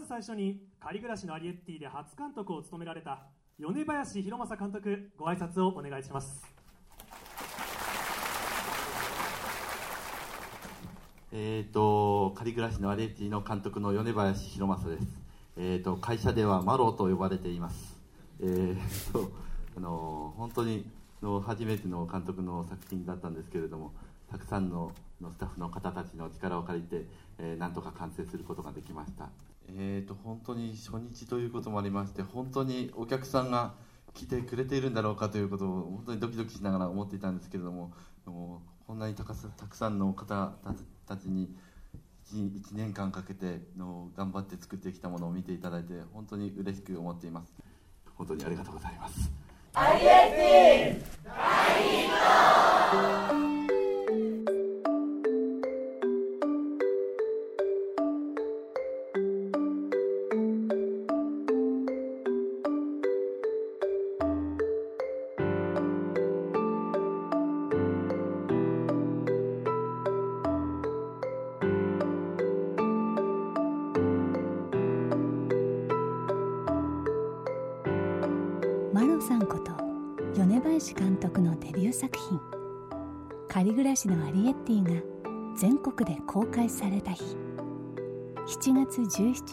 ず最初に仮暮らしのアリエッティで初監督を務められた米林弘正監督ご挨拶をお願いします。えーと、仮暮らしのアリエッティの監督の米林弘正です、えーと、会社ではマローと呼ばれています、えーとあの本当にの初めての監督の作品だったんですけれどもたくさんののスタッフの方たちの力を借りて、えー、なんとか完成することができました。えーと本当に初日ということもありまして本当にお客さんが来てくれているんだろうかということを本当にドキドキしながら思っていたんですけれどももこんなにたくさんの方たちに 1, 1年間かけての頑張って作ってきたものを見ていただいて本当に嬉しく思っています。本当にありがとうございます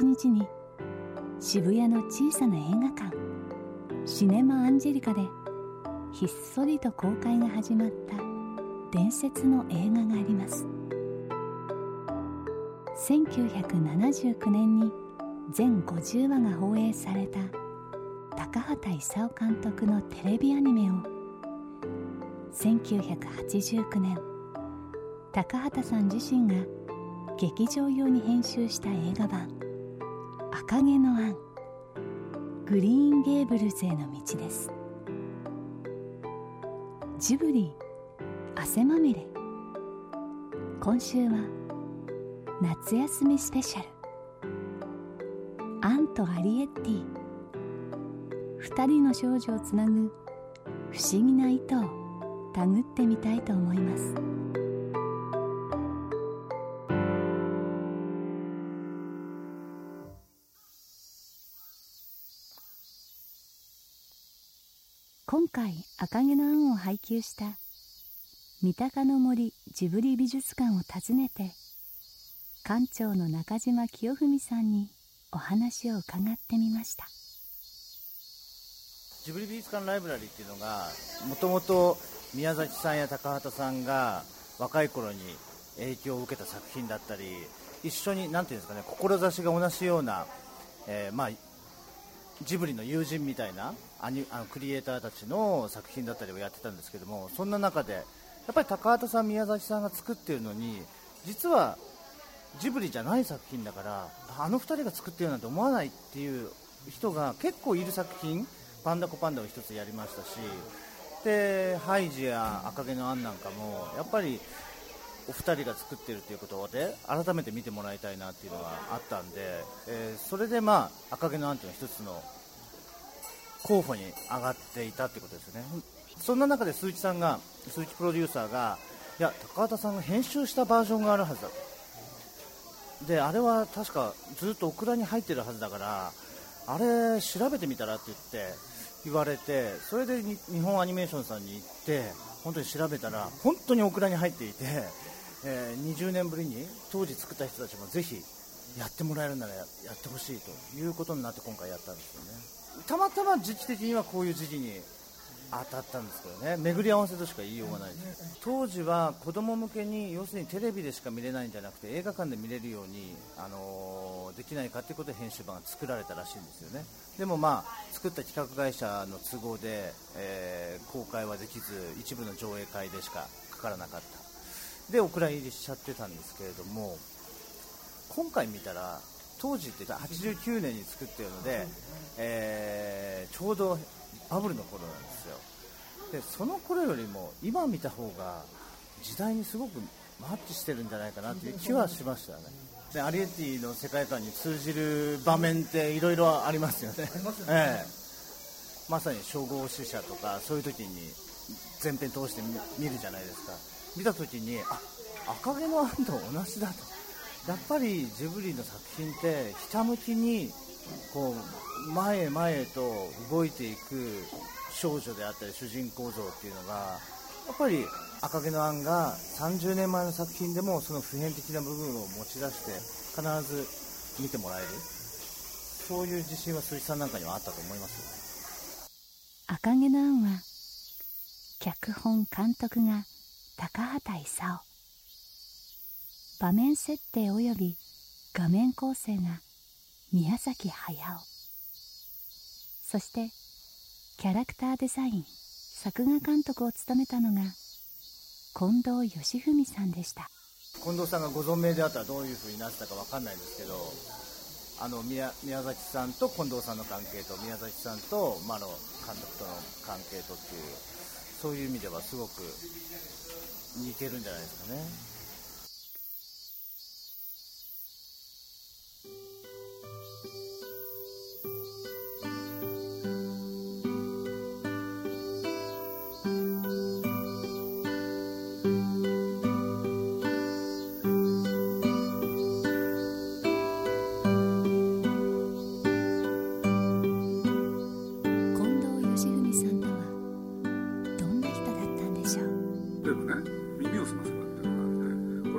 日に渋谷の小さな映画館シネマ・アンジェリカでひっそりと公開が始まった伝説の映画があります。1979年に全50話が放映された高畑勲監督のテレビアニメを1989年高畑さん自身が劇場用に編集した映画版赤毛のアン」グリーンゲーブルズへの道です。ジブリ汗まみれ。今週は夏休みスペシャル。アンとアリエッティ。二人の少女をつなぐ不思議な糸を手繰ってみたいと思います。今回赤毛のアンを配給した三鷹の森ジブリ美術館を訪ねて館長の中島清文さんにお話を伺ってみました。ジブリ美術館ライブラリーっていうのがもともと宮崎さんや高畑さんが若い頃に影響を受けた作品だったり一緒に何ていうんですかね志が同じような、えー、まあ、ジブリの友人みたいなアニあのクリエイターたちの作品だったりをやってたんですけどもそんな中でやっぱり高畑さん、宮崎さんが作っているのに実はジブリじゃない作品だからあの2人が作ってるなんて思わないっていう人が結構いる作品パンダコパンダを1つやりましたしでハイジや赤毛のアンなんかもやっぱりお二人が作ってるということで改めて見てもらいたいなっていうのがあったんで、えー、それでまあ赤毛のアンというの一つの候補に上がっていたってことですよね。そんな中で鈴木さんが鈴木プロデューサーがいや高畑さんが編集したバージョンがあるはずだと。であれは確かずっとオクラに入ってるはずだからあれ調べてみたらって言って言われてそれで日本アニメーションさんに行って本当に調べたら本当にオクラに入っていて、えー、20年ぶりに当時作った人たちもぜひやってもらえるならやってほしいということになって今回やったんですよね。たまたま時期的にはこういう時期に当たったんですけどね。巡り合わせとしか言いようがないです。当時は子供向けに要するにテレビでしか見れないんじゃなくて映画館で見れるように、あのー、できないかということで編集版が作られたらしいんですよね。でもまあ作った企画会社の都合で、えー、公開はできず一部の上映会でしかかからなかった。でお蔵入りしちゃってたんですけれども今回見たら当時って89年に作ってるので、えー、ちょうどバブルの頃なんですよ。でその頃よりも今見た方が時代にすごくマッチしてるんじゃないかなという気はしましたよね。でアリエッティの世界観に通じる場面っていろいろありますよね。ええ、まさに称号死者とかそういう時に全編通して見るじゃないですか見た時にあ赤毛のアンと同じだと。やっぱりジブリの作品ってひたむきにこう前へ前へと動いていく少女であったり主人公像っていうのがやっぱり赤毛のアンが30年前の作品でもその普遍的な部分を持ち出して必ず見てもらえる。そういう自信は鈴木さんなんかにはあったと思います赤毛のアンは脚本監督が高畑勲。場面設定及び画面構成が宮崎駿。そしてキャラクターデザイン作画監督を務めたのが近藤義文さんでした。近藤さんがご存命であったらどういうふうになってたか分かんないんですけどあの宮宮崎さんと近藤さんの関係と宮崎さんとマロ監督との関係とっていうそういう意味ではすごく似てるんじゃないですかね。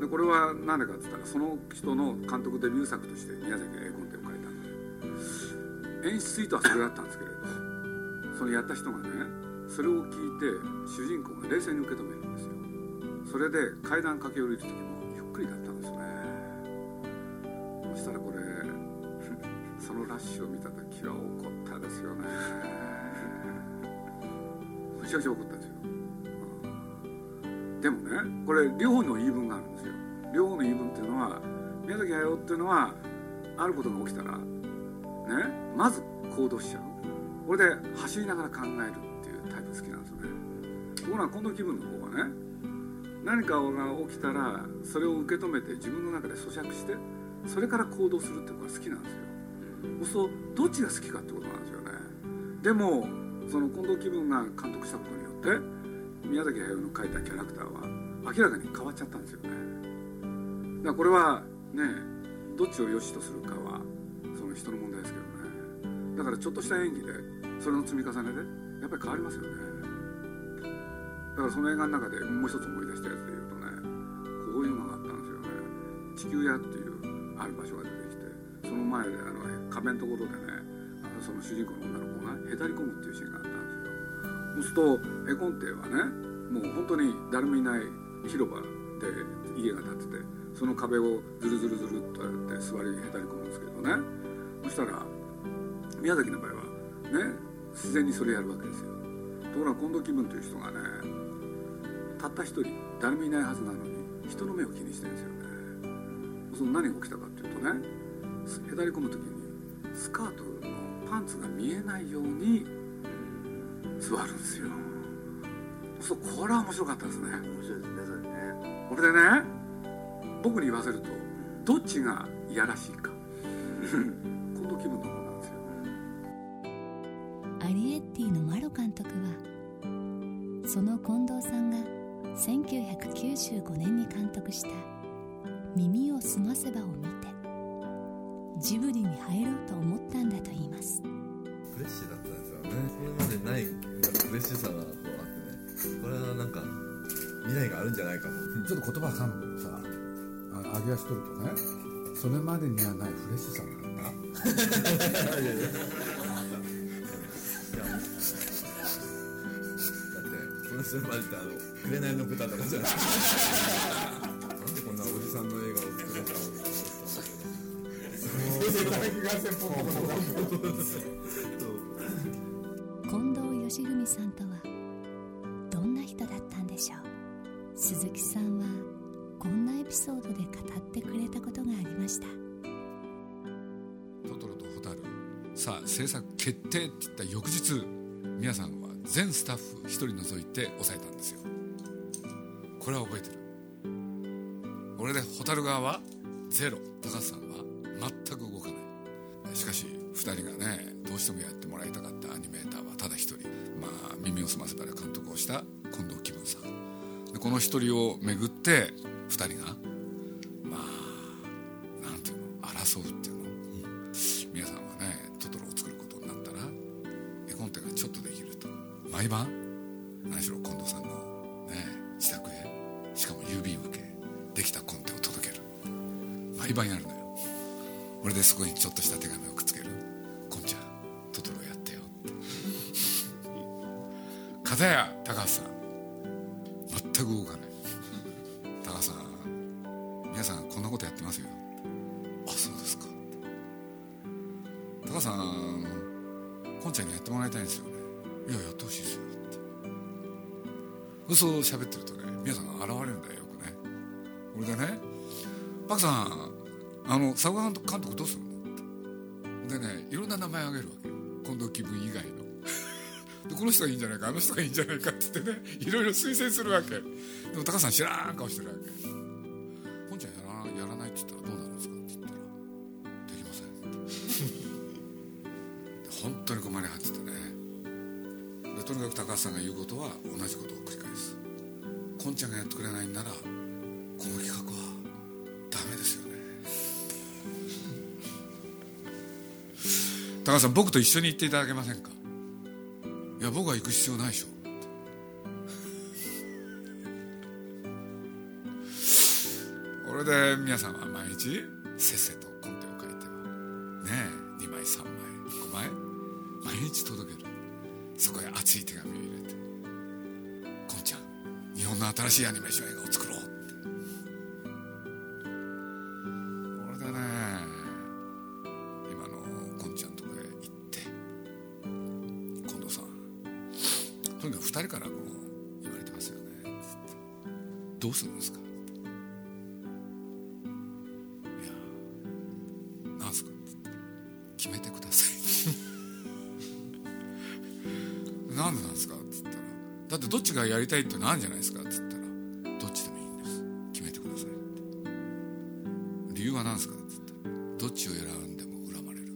でこれは何でかっつったらその人の監督デビュー作として宮崎が絵コンテを書いたんで。演出意図はそれだったんですけれどそのやった人がねそれを聞いて主人公が冷静に受け止めるんですよ。それで階段駆け下りる時もゆっくりだったんですね。そしたらこれそのラッシュを見た時は怒ったですよね。むちゃくちゃ怒ったんですよ、でもねこれ両方の言い分があるんですよ。両方の言い分っていうのは宮崎駿っていうのはあることが起きたらねまず行動しちゃう。これで走りながら考えるっていうタイプ好きなんですよね。ところが今度気分の方はね何かが起きたらそれを受け止めて自分の中で咀嚼してそれから行動するっていうのが好きなんですよ。そうどっちが好きかってことなんですよね。でもその近藤気分が監督したことによって宮崎駿の描いたキャラクターは明らかに変わっちゃったんですよね。だからこれはねどっちを良しとするかはその人の問題ですけどね。だからちょっとした演技でそれの積み重ねでやっぱり変わりますよね。だからその映画の中でもう一つ思い出したやつで言うとねこういうのがあったんですよね。地球屋っていうある場所が出てきてその前であの壁のところでねあのその主人公の女の子がへたり込むっていうシーンがあったそうすると絵コンテはねもう本当に誰もいない広場で家が建っててその壁をズルズルズルっとやって座りへたり込むんですけどね。そしたら宮崎の場合はね自然にそれやるわけですよ。ところが近藤気分という人がねたった一人誰もいないはずなのに人の目を気にしてるんですよね。その何が起きたかっていうとねへたり込む時にスカートのパンツが見えないように座るんですよ。そうこれは面白かったですね。面白いですねそれね。これでね僕に言わせるとどっちがいやらしいか。この気分の方なんですよ。アリエッティのマロ監督はその近藤さんが1995年に監督した「耳をすませば」を見てジブリに入ろうと思ったんだと言いますフレッシュだったんですよね。それまでないフレッシュさがこうあってね。これはなんか未来があるんじゃないかと。ちょっと言葉挟むけどさあ揚げ足取るとね。それまでにはないフレッシュさがあった。いやいやだってそれまでってあの「紅の豚」とかじゃない。なんでこんなおじさんの映画を作れたの近藤留さんとはどんな人だったんでしょう。鈴木さんはこんなエピソードで語ってくれたことがありました「トトロとホタル」さあ制作決定って言った翌日皆さんは全スタッフ1人除いて抑えたんですよ。これは覚えてる。これで蛍側はゼロ。高橋さんは全く動かない。しかし2人がねうしてもやってもらいたかったアニメーターはただ1人まあ耳を澄ませばで監督をした近藤紀文さん。でこの1人をめぐって2人がまあなんていうの争うっていうの、皆さんはねトトロを作ることになったら絵コンテがちょっとできると。毎晩何しろ近藤さんのね自宅へしかも郵便受けできたコンテを届ける。毎晩やるのよ。俺でそこにちょっとした手紙を嘘を喋ってるとね皆さん現れるんだよよくね。俺でね「パクさんあの佐賀監督どうするの?」ってでねいろんな名前あげるわけよ。近藤気分以外の。でこの人がいいんじゃないかあの人がいいんじゃないかって言ってねいろいろ推薦するわけ。でも高さん知らん顔してるわけ「さんが言うことは同じことを繰り返す。こんちゃんがやってくれないんならこの企画はダメですよね。高橋さん僕と一緒に行っていただけませんか？いや僕は行く必要ないでしょ。これで皆さんは毎日せっせとコンテを書いてねえ2枚3枚5枚毎日届ける。そこへ熱い手紙を入れ「んな新しいアニメーション映画をりたいってのあるんじゃない。ですかって言ったらどっちでもいいんです決めてくださいって理由は何ですかって言ったらどっちを選んでも恨まれる。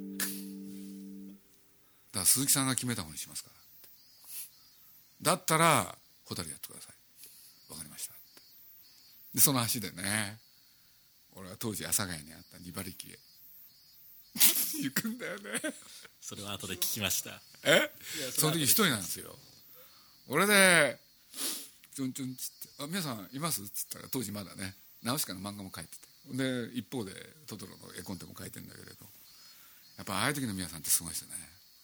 だから鈴木さんが決めた方にしますからだったら蛍やってくださいわかりましたでその足でね俺は当時阿佐ヶ谷にあった。2馬力へ行くんだよねそれは後で聞きました。え？その時一人なんですよ俺で「チュンチュン」っつって「あ皆さんいます?」っつったら当時まだね。ナウシカの漫画も描いてて。で一方でトトロの絵コンテも描いてんだけれど。やっぱああいう時の皆さんってすごいですよね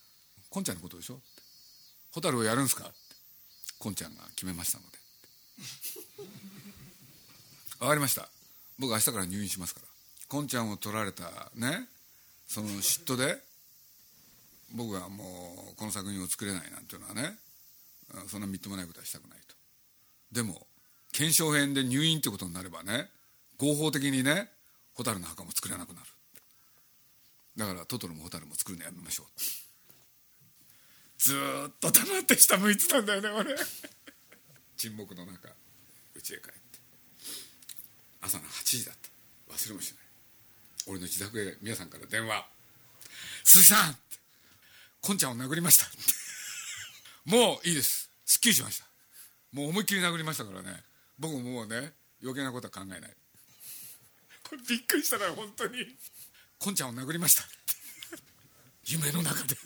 「こんちゃんのことでしょ?」って「蛍をやるんすか?」って。こんちゃんが決めましたので。分かりました。僕明日から入院しますから。こんちゃんを取られたねその嫉妬で僕はもうこの作品を作れないなんていうのはね。そんなみっともないことはしたくないと。でも検証編で入院ってことになればね合法的にね蛍の墓も作れなくなる。だからトトロも蛍も作るのやめましょう。ずっと黙って下向いてたんだよね俺。沈黙の中家へ帰って。朝の8時だった。忘れもしない。俺の自宅へ皆さんから電話「鈴木さん!」こんちゃんを殴りましたもういいです。すっきりしました。もう思いっきり殴りましたからね。僕ももうね余計なことは考えない。これびっくりしたから本当に。こんちゃんを殴りました夢の中で。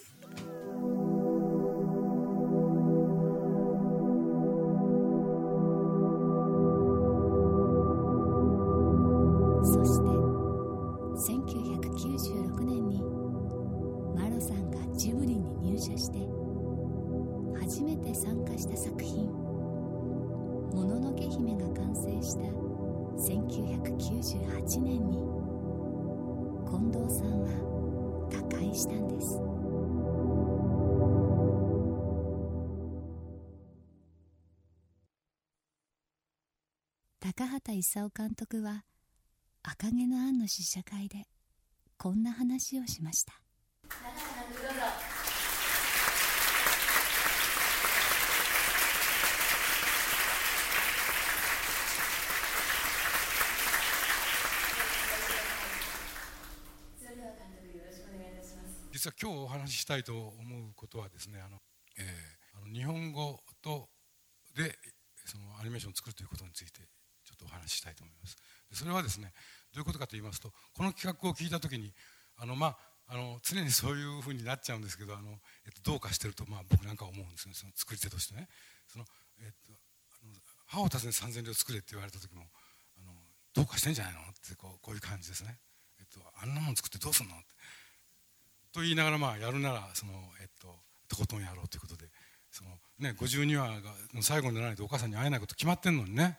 高畑勲監督は「赤毛のアン」の試写会でこんな話をしました。実は今日お話ししたいと思うことはですねあの、えー、あの日本語とでそのアニメーションを作るということについてとお話ししたいと思います。それはですねどういうことかと言いますとこの企画を聞いた時にあのまああの常にそういうふうになっちゃうんですけどあの、えっと、どうかしてると、まあ、僕なんか思うんですね。その作り手としてね。その、えっと、あの歯を訪ね三千両作れって言われた時もあのどうかしてんじゃないのってこうこういう感じですね、えっと、あんなもん作ってどうすんのって。と言いながらまあやるならその、えっと、とことんやろうということでその、ね、52話の最後にならないとお母さんに会えないこと決まってんのにね。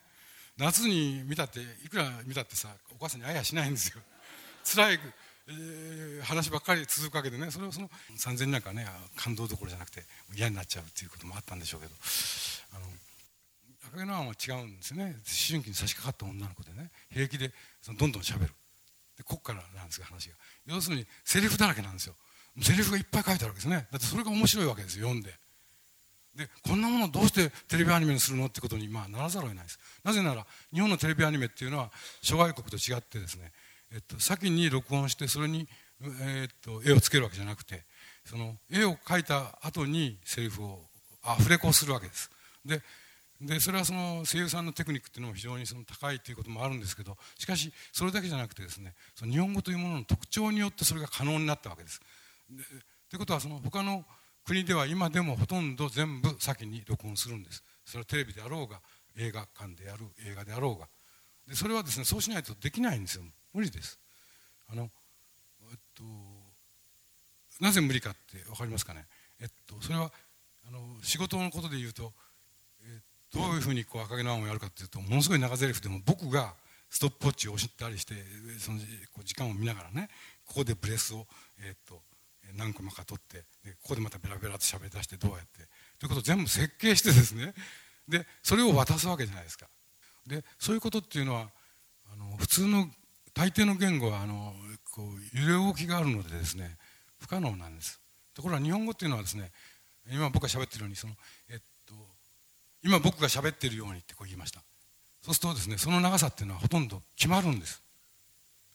夏に見たっていくら見たってさお母さんに会えやしないんですよ。辛い、えー、話ばっかり続くわけでねそれをその3000なんかね感動どころじゃなくて嫌になっちゃうっていうこともあったんでしょうけどあの赤毛のアンは違うんですね。思春期に差し掛かった女の子でね平気でそのどんどんしゃべる。でこっからなんですが話が。要するにセリフだらけなんですよ。セリフがいっぱい書いてあるわけですね。だってそれが面白いわけですよ読んで。でこんなものどうしてテレビアニメにするのってことにまあならざるを得ないですなぜなら日本のテレビアニメっていうのは諸外国と違ってですね、えっと、先に録音してそれに、えっと、絵をつけるわけじゃなくてその絵を描いた後にセリフをアフレコするわけですででそれはその声優さんのテクニックっていうのも非常にその高いということもあるんですけどしかしそれだけじゃなくてですねその日本語というものの特徴によってそれが可能になったわけです。ということはその他の国では今でもほとんど全部先に録音するんです。それはテレビであろうが映画館である映画であろうが。でそれはですねそうしないとできないんですよ。無理です。あの、えっと、なぜ無理かって分かりますかね？えっとそれはあの仕事のことで言うと、えどういうふうにこう赤毛のアンをやるかっていうとものすごい長台詞でも僕がストップウォッチを押したりしてその時間を見ながらねここでブレスを、えっと何個もか取ってでここでまたベラベラと喋り出してどうやって。ということを全部設計してですね。でそれを渡すわけじゃないですか。でそういうことっていうのはあの普通の大抵の言語はあのこう揺れ動きがあるのでですね不可能なんです。ところが日本語っていうのはですね今僕が喋ってるようにその、えっと、今僕が喋ってるようにってこう言いました。そうするとですねその長さっていうのはほとんど決まるんです。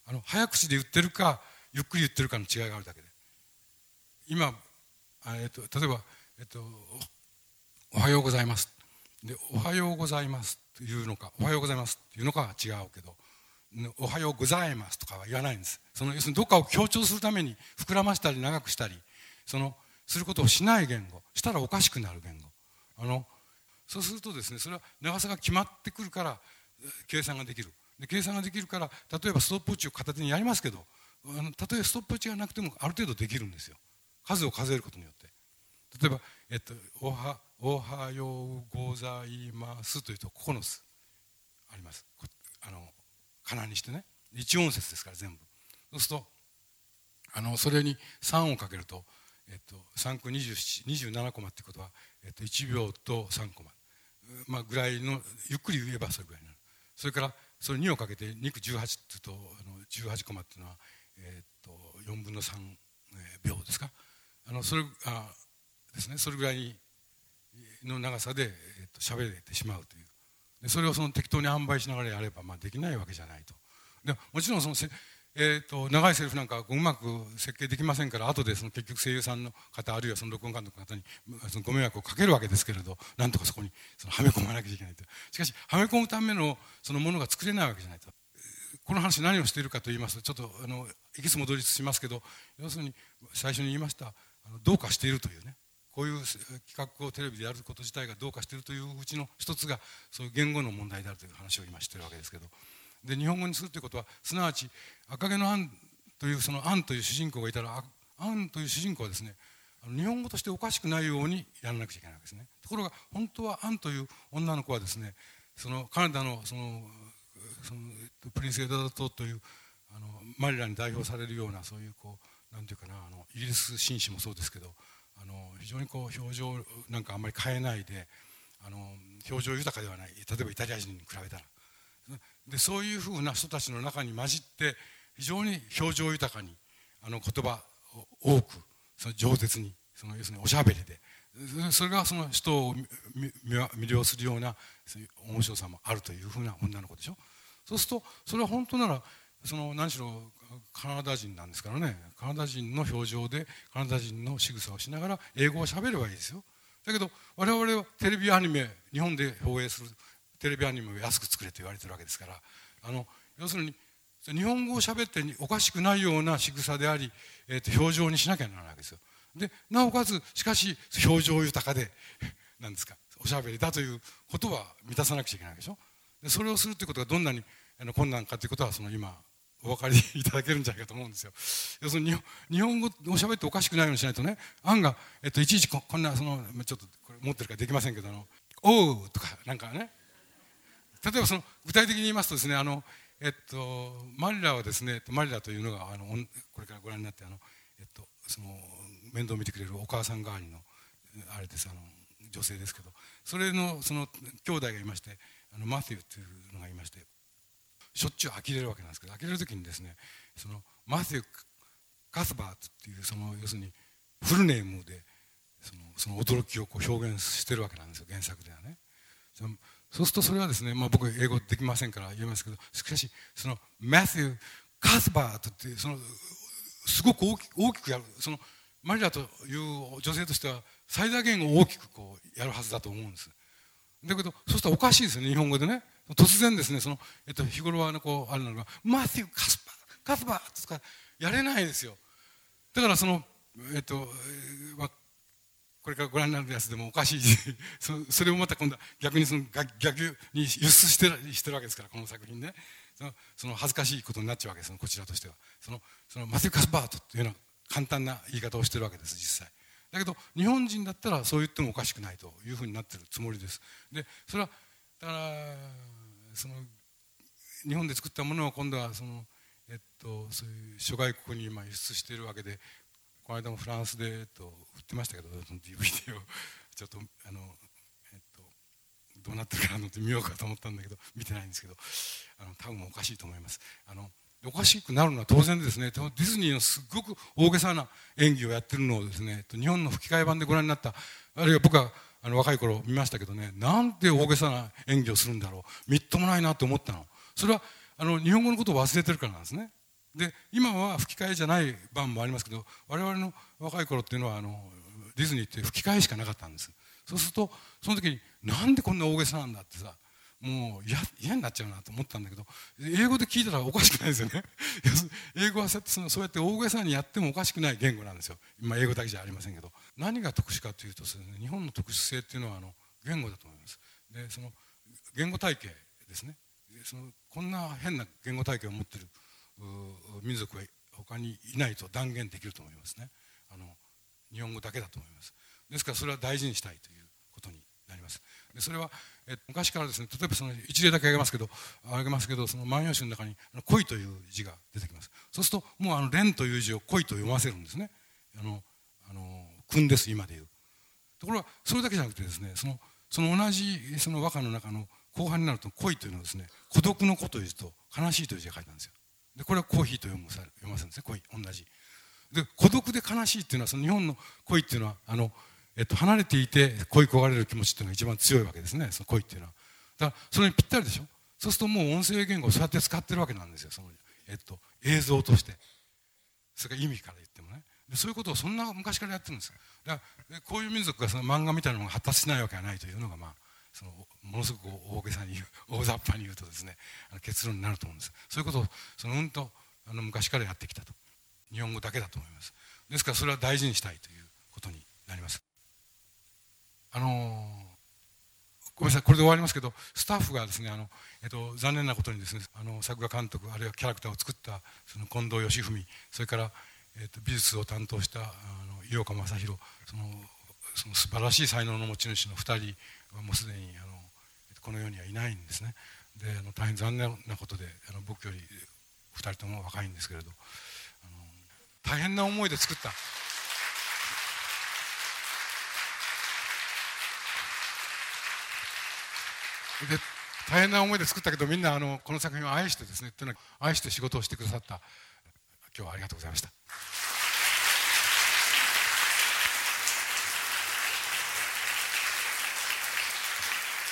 あの早口で言ってるかゆっくり言ってるかの違いがあるだけで今、えっと、例えば、えっと「おはようございます」で「おはようございます」というのか「おはようございます」っていうのかは違うけど「おはようございます」とかは言わないんです。その要するにどっかを強調するために膨らましたり長くしたりそのすることをしない言語したらおかしくなる言語。あのそうするとですねそれは長さが決まってくるから計算ができる。で計算ができるから例えばストップウォッチを片手にやりますけどあのたとえストップウォッチがなくてもある程度できるんですよ。数を数えることによって。例えば、えっと、おはおはようございますというと9つあります。あのかなにしてね。一音節ですから全部。そうするとあのそれに3をかけると、えっと、3区27コマっていうことは、えっと、1秒と3コマ、まあ、ぐらいのゆっくり言えばそれぐらいになる。それからそれ2をかけて2区18っていうとあの18コマっていうのは、えっと、4分の3秒ですか。あのそれあですねそれぐらいの長さで、えっと、喋れてしまうという。でそれをその適当に販売しながらやれば、まあ、できないわけじゃないと。でもちろんそのせ、えーと、長いセリフなんかうまく設計できませんから後でその結局声優さんの方あるいはその録音監督の方にそのご迷惑をかけるわけですけれどなんとかそこにそのはめ込まなきゃいけないと。しかしはめ込むためのそのものが作れないわけじゃないと。この話何をしているかと言いますとちょっとあのいきつ戻りしますけど要するに最初に言いましたどうかしているというねこういう企画をテレビでやること自体がどうかしているといううちの一つがそういう言語の問題であるという話を今してるわけですけど。で日本語にするということはすなわち赤毛のアンというそのアンという主人公がいたらアンという主人公はですね日本語としておかしくないようにやらなくちゃいけないわけですね。ところが本当はアンという女の子はですねそのカナダのそのそのプリンス・エドダトというあのマリラに代表されるようなそういうこうなんていうかなあのイギリス紳士もそうですけどあの非常にこう表情なんかあんまり変えないであの表情豊かではない。例えばイタリア人に比べたら。でそういうふうな人たちの中に混じって非常に表情豊かにあの言葉を多くその饒舌にその要するにおしゃべりで。それがその人を魅了するような面白さもあるというふうな女の子でしょ。そうするとそれは本当ならその何しろカナダ人なんですからね。カナダ人の表情でカナダ人の仕草をしながら英語を喋ればいいですよ。だけど我々はテレビアニメ日本で放映するテレビアニメを安く作れと言われてるわけですから。あの要するに日本語を喋っておかしくないような仕草であり、えー、と表情にしなきゃならないわけですよ。でなおかつしかし表情豊かで 何ですかおしゃべりだということは満たさなくちゃいけないでしょ。でそれをするということがどんなに困難かということはその今お分かりいただけるんじゃないかと思うんですよ。要するに日本語をしゃべっておかしくないようにしないとね案が、えっと、いちいちこんなそのちょっとこれ持ってるからできませんけどの「おう」とかなんかね。例えばその具体的に言いますとですねあの、えっと、マリラはですねマリラというのがあのこれからご覧になってあの、えっと、その面倒を見てくれるお母さん代わりのあれですあの女性ですけどそれのその兄弟がいましてあのマティウっていうのがいましてしょっちゅう呆れるわけなんですけど呆れる時にですねそのマティウ・カスバーっていうその要するにフルネームでそのその驚きをこう表現してるわけなんですよ原作ではね。そうするとそれはですね、まあ、僕英語できませんから言えますけどしかしそのマティウ・カスバートっていうそのすごく大き大きくやるそのマリラという女性としては最大限を大きくこうやるはずだと思うんですだけどそうしたらおかしいですよね日本語でね突然ですねその、えっと、日頃はねこうあるのが「マティウカスパカスパ」とかやれないですよ。だからそのえっと、まあ、これからご覧になるやつでもおかしい そそれをまた今度は逆にその逆に輸出してしてるわけですからこの作品ね。そのその恥ずかしいことになっちゃうわけですこちらとしては。そのそのマティウカスバートっていうような簡単な言い方をしてるわけです実際。だけど日本人だったらそう言ってもおかしくないというふうになってるつもりです。でそれはだからその日本で作ったものを今度はその、えっと、そういう諸外国に今輸出しているわけでこの間もフランスで、えっと、売ってましたけどその DVD を ちょっとあの、えっと、どうなってるかなと見ようかと思ったんだけど見てないんですけどあの多分おかしいと思います。あのおかしくなるのは当然ですねディズニーのすごく大げさな演技をやってるのをですね日本の吹き替え版でご覧になったあるいは僕はあの若い頃見ましたけどねなんて大げさな演技をするんだろう。みっともないなと思ったの。それはあの日本語のことを忘れてるからなんですね。で今は吹き替えじゃない版もありますけど我々の若い頃っていうのはあのディズニーって吹き替えしかなかったんです。そうするとその時になんでこんな大げさなんだってさもう嫌になっちゃうなと思ったんだけど英語で聞いたらおかしくないですよね。英語はそうやって大げさにやってもおかしくない言語なんですよ、まあ、英語だけじゃありませんけど。何が特殊かというと、ね、日本の特殊性っていうのはあの言語だと思います。でその言語体系ですね。そのこんな変な言語体系を持ってる民族は他にいないと断言できると思いますね。あの日本語だけだと思います。ですからそれは大事にしたいということになります。でそれはえ昔からですね例えばその一例だけ挙げますけど挙げますけどその万葉集の中に「恋」という字が出てきます。そうするともうあの「蓮」という字を「恋」と読ませるんですね。あのあの訓です今でいう。ところがそれだけじゃなくてですねそのその同じその和歌の中の後半になると「恋」というのはですね孤独の「子」というと悲しいという字が書いてあるんですよ。でこれはコーヒーと読む読ませるんですね。恋同じ。で孤独で悲しいっていうのはその日本の恋っていうのはあのえっと、離れていて恋焦がれる気持ちっていうのが一番強いわけですね。その恋っていうのは。だからそれにぴったりでしょ。そうするともう音声言語をそうやって使ってるわけなんですよ。その、えっと、映像として。それから意味から言ってもね。そういうことをそんな昔からやってるんです。だからこういう民族がその漫画みたいなものが発達しないわけがないというのが、まあ、そのものすごく大げさに言う大雑把に言うとですね結論になると思うんです。そういうことをそのうんとあの昔からやってきたと。日本語だけだと思います。ですからそれは大事にしたいということになります。あのごめんなさいこれで終わりますけどスタッフがですねあの、えっと、残念なことにですねあの作画監督あるいはキャラクターを作ったその近藤義文それから、えっと、美術を担当したあの井岡正弘そのその素晴らしい才能の持ち主の2人はもうすでにあのこの世にはいないんですね。であの大変残念なことであの僕より2人とも若いんですけれどあの大変な思いで作った。で大変な思いで作ったけどみんなあのこの作品を愛してですねというのは愛して仕事をしてくださった。今日はありがとうございました。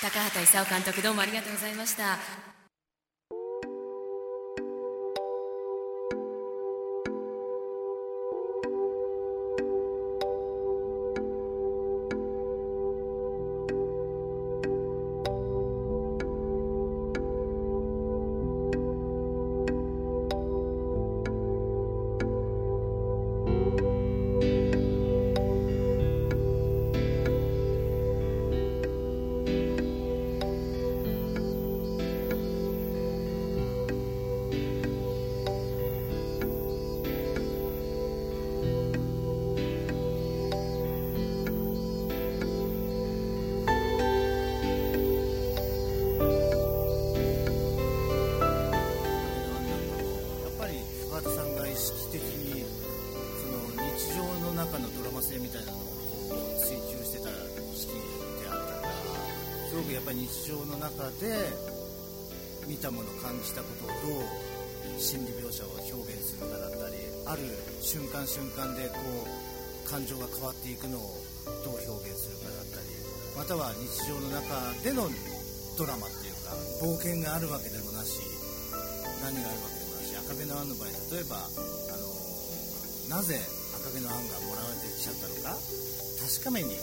高畑勲監督どうもありがとうございました。日常の中で見たもの感じたことをどう心理描写を表現するかだったりある瞬間瞬間でこう感情が変わっていくのをどう表現するかだったりまたは日常の中でのドラマっていうか冒険があるわけでもなし何があるわけでもなし赤毛のアンの場合例えば、あのなぜ赤毛のアンがもらわれてきちゃったのか確かめに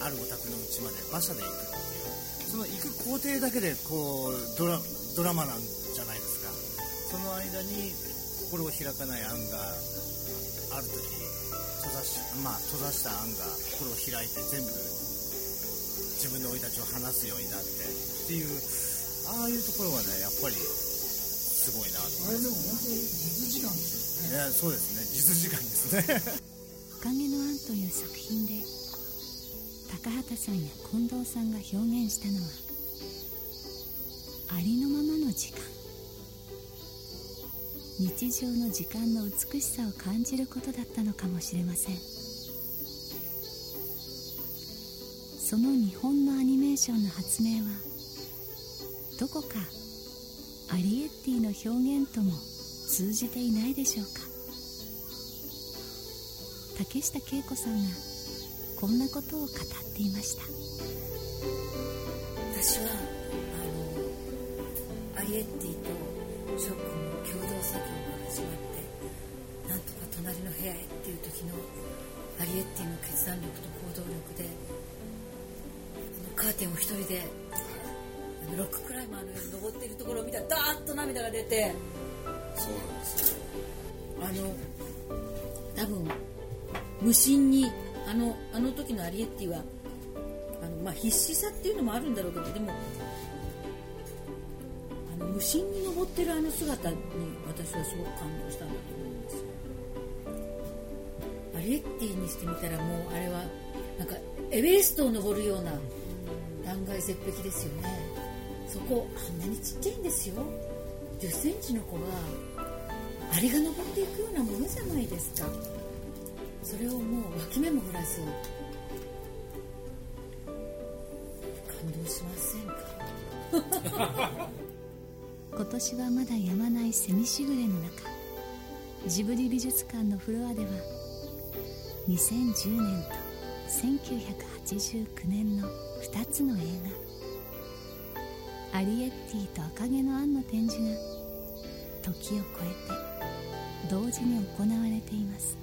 あるお宅の家まで馬車で行く。っていうその行く工程だけでこうドラドラマなんじゃないですか。その間に心を開かないアンがある時閉ざし,、まあ、閉ざしたアンが心を開いて全部自分の生い立ちを話すようになってっていうああいうところはねやっぱりすごいなとあれでも本当に実時間ですよね。いやそうですね。実時間ですね「影のアン」という作品で高畑さんや近藤さんが表現したのはありのままの時間。日常の時間の美しさを感じることだったのかもしれません。その日本のアニメーションの発明はどこかアリエッティの表現とも通じていないでしょうか。竹下恵子さんがこんなことを語っていました。私はあのアリエッティとショックの共同作業が始まってなんとか隣の部屋へっていう時のアリエッティの決断力と行動力でカーテンを一人でロッククライマーのように登っているところを見たらダーッと涙が出てそうなんですよ。あの多分無心にあのあの時のアリエッティはあの、まあ、必死さっていうのもあるんだろうけどでもあの無心に登ってるあの姿に私はすごく感動したんだと思うんですアリエッティにしてみたらもうあれはなんかエベレストを登るような断崖絶壁ですよね。そこあんなにちっちゃいんですよ。1 0センチの子がアリが登っていくようなものじゃないですか。それをもう脇目も振らず感動しませんか？今年はまだやまないセミしぐれの中ジブリ美術館のフロアでは2010年と1989年の2つの映画「アリエッティと赤毛のアン」の展示が時を超えて同時に行われています。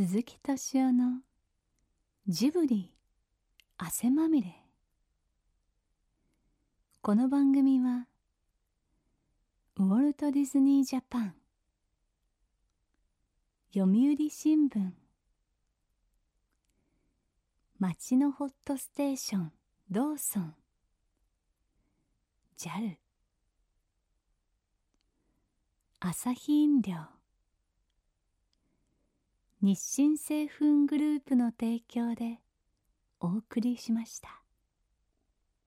鈴木敏夫のジブリ汗まみれ。この番組はウォルト・ディズニー・ジャパン。読売新聞町のホットステーションローソン。JAL 朝日飲料。日清製粉グループの提供でお送りしました。